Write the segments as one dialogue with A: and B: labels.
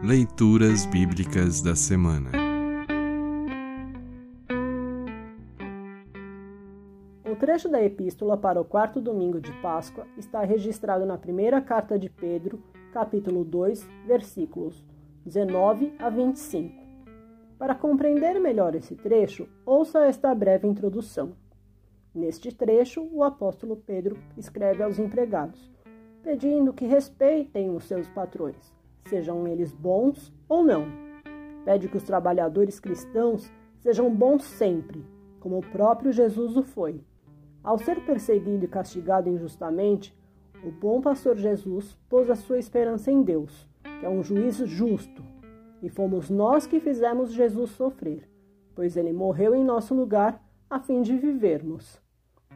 A: Leituras Bíblicas da Semana
B: O trecho da Epístola para o quarto domingo de Páscoa está registrado na primeira carta de Pedro, capítulo 2, versículos 19 a 25. Para compreender melhor esse trecho, ouça esta breve introdução. Neste trecho, o apóstolo Pedro escreve aos empregados, pedindo que respeitem os seus patrões sejam eles bons ou não. Pede que os trabalhadores cristãos sejam bons sempre, como o próprio Jesus o foi. Ao ser perseguido e castigado injustamente, o bom pastor Jesus pôs a sua esperança em Deus, que é um juiz justo, e fomos nós que fizemos Jesus sofrer, pois ele morreu em nosso lugar a fim de vivermos.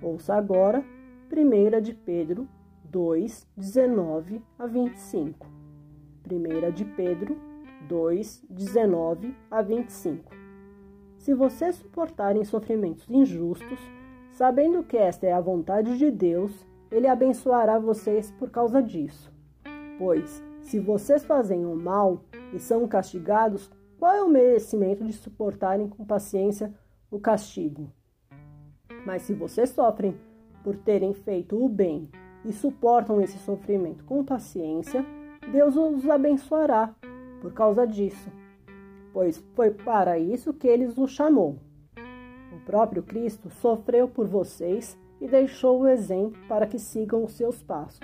B: Ouça agora 1 de Pedro 2, 19 a 25. 1 de Pedro 2, 19 a 25. Se vocês suportarem sofrimentos injustos, sabendo que esta é a vontade de Deus, ele abençoará vocês por causa disso. Pois, se vocês fazem o mal e são castigados, qual é o merecimento de suportarem com paciência o castigo? Mas se vocês sofrem por terem feito o bem e suportam esse sofrimento com paciência, Deus os abençoará por causa disso, pois foi para isso que ele os chamou. O próprio Cristo sofreu por vocês e deixou o exemplo para que sigam os seus passos.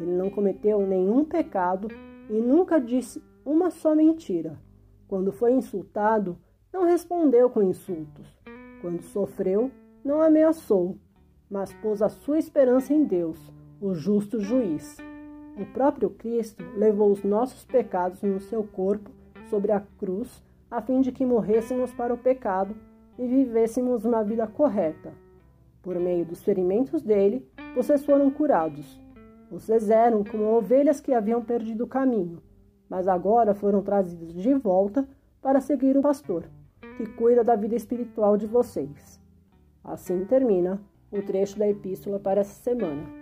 B: Ele não cometeu nenhum pecado e nunca disse uma só mentira. Quando foi insultado, não respondeu com insultos. Quando sofreu, não ameaçou, mas pôs a sua esperança em Deus, o justo juiz. O próprio Cristo levou os nossos pecados no seu corpo sobre a cruz, a fim de que morrêssemos para o pecado e vivêssemos uma vida correta. Por meio dos ferimentos dele, vocês foram curados. Vocês eram como ovelhas que haviam perdido o caminho, mas agora foram trazidos de volta para seguir o pastor, que cuida da vida espiritual de vocês. Assim termina o trecho da epístola para essa semana.